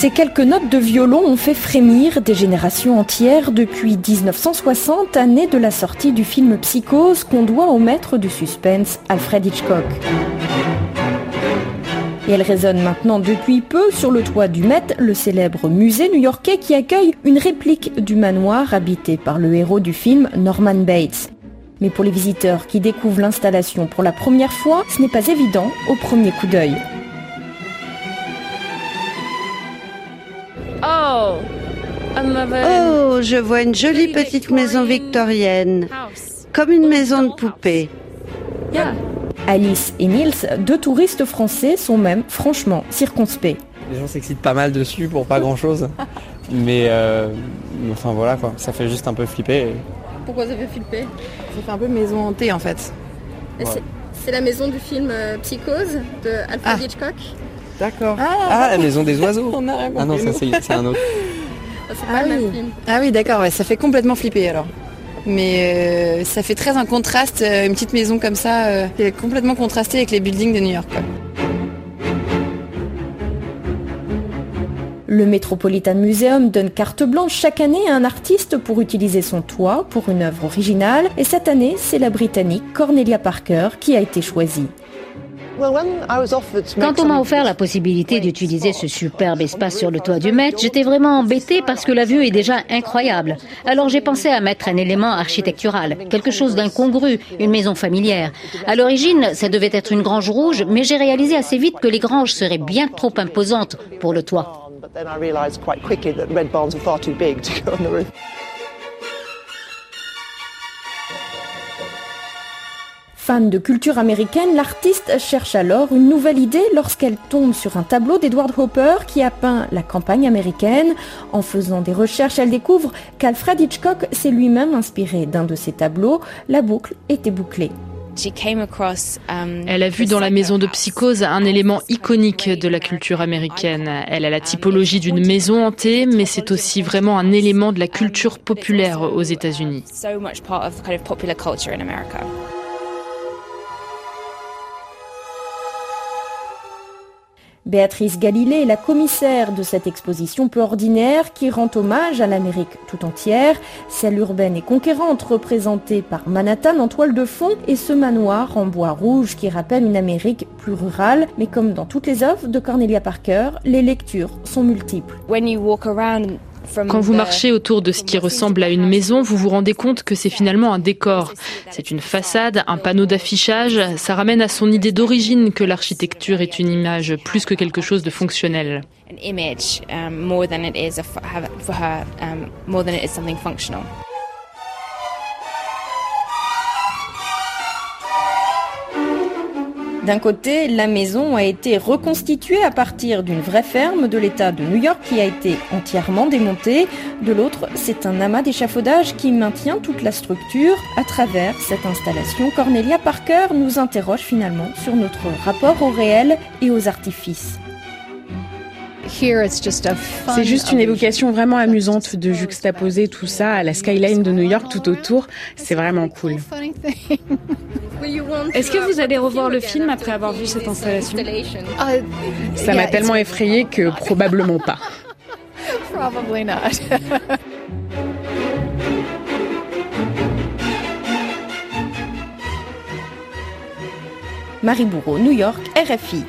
Ces quelques notes de violon ont fait frémir des générations entières depuis 1960, année de la sortie du film Psychose qu'on doit au maître du suspense Alfred Hitchcock. Et elle résonne maintenant depuis peu sur le toit du Met, le célèbre musée new-yorkais qui accueille une réplique du manoir habité par le héros du film Norman Bates. Mais pour les visiteurs qui découvrent l'installation pour la première fois, ce n'est pas évident au premier coup d'œil. Oh, oh, je vois une jolie petite maison victorienne, comme une maison de poupée. Alice et Nils, deux touristes français, sont même franchement circonspects. Les gens s'excitent pas mal dessus pour pas grand chose. Mais euh, enfin voilà quoi, ça fait juste un peu flipper. Pourquoi ça fait flipper? Ça fait un peu maison hantée en fait. C'est la maison du film euh, Psychose de Alfred ah. Hitchcock. D'accord. Ah. ah, la maison des oiseaux. On a ah non, ça c'est un autre. ah, oui. ah oui, d'accord, ça fait complètement flipper alors. Mais euh, ça fait très un contraste, euh, une petite maison comme ça, euh, est complètement contrastée avec les buildings de New York. Le Metropolitan Museum donne carte blanche chaque année à un artiste pour utiliser son toit pour une œuvre originale et cette année, c'est la Britannique Cornelia Parker qui a été choisie. Quand on m'a offert la possibilité d'utiliser ce superbe espace sur le toit du Met, j'étais vraiment embêtée parce que la vue est déjà incroyable. Alors j'ai pensé à mettre un élément architectural, quelque chose d'incongru, une maison familière. À l'origine, ça devait être une grange rouge, mais j'ai réalisé assez vite que les granges seraient bien trop imposantes pour le toit. Fan de culture américaine, l'artiste cherche alors une nouvelle idée lorsqu'elle tombe sur un tableau d'Edward Hopper qui a peint la campagne américaine. En faisant des recherches, elle découvre qu'Alfred Hitchcock s'est lui-même inspiré d'un de ses tableaux. La boucle était bouclée. Um, Elle a vu dans la maison de psychose un élément iconique de la culture américaine. Elle a la typologie d'une maison hantée, mais c'est aussi vraiment un élément de la culture populaire aux États-Unis. Béatrice Galilée est la commissaire de cette exposition peu ordinaire qui rend hommage à l'Amérique tout entière, celle urbaine et conquérante représentée par Manhattan en toile de fond et ce manoir en bois rouge qui rappelle une Amérique plus rurale. Mais comme dans toutes les œuvres de Cornelia Parker, les lectures sont multiples. Quand vous marchez autour de ce qui ressemble à une maison, vous vous rendez compte que c'est finalement un décor. C'est une façade, un panneau d'affichage. Ça ramène à son idée d'origine que l'architecture est une image plus que quelque chose de fonctionnel. D'un côté, la maison a été reconstituée à partir d'une vraie ferme de l'État de New York qui a été entièrement démontée. De l'autre, c'est un amas d'échafaudage qui maintient toute la structure. À travers cette installation, Cornelia Parker nous interroge finalement sur notre rapport au réel et aux artifices. C'est juste une évocation vraiment amusante de juxtaposer tout ça à la skyline de New York tout autour. C'est vraiment cool. Est-ce que vous allez revoir le film après avoir vu cette installation Ça m'a tellement effrayé que probablement pas. Marie Bourreau, New York, RFI.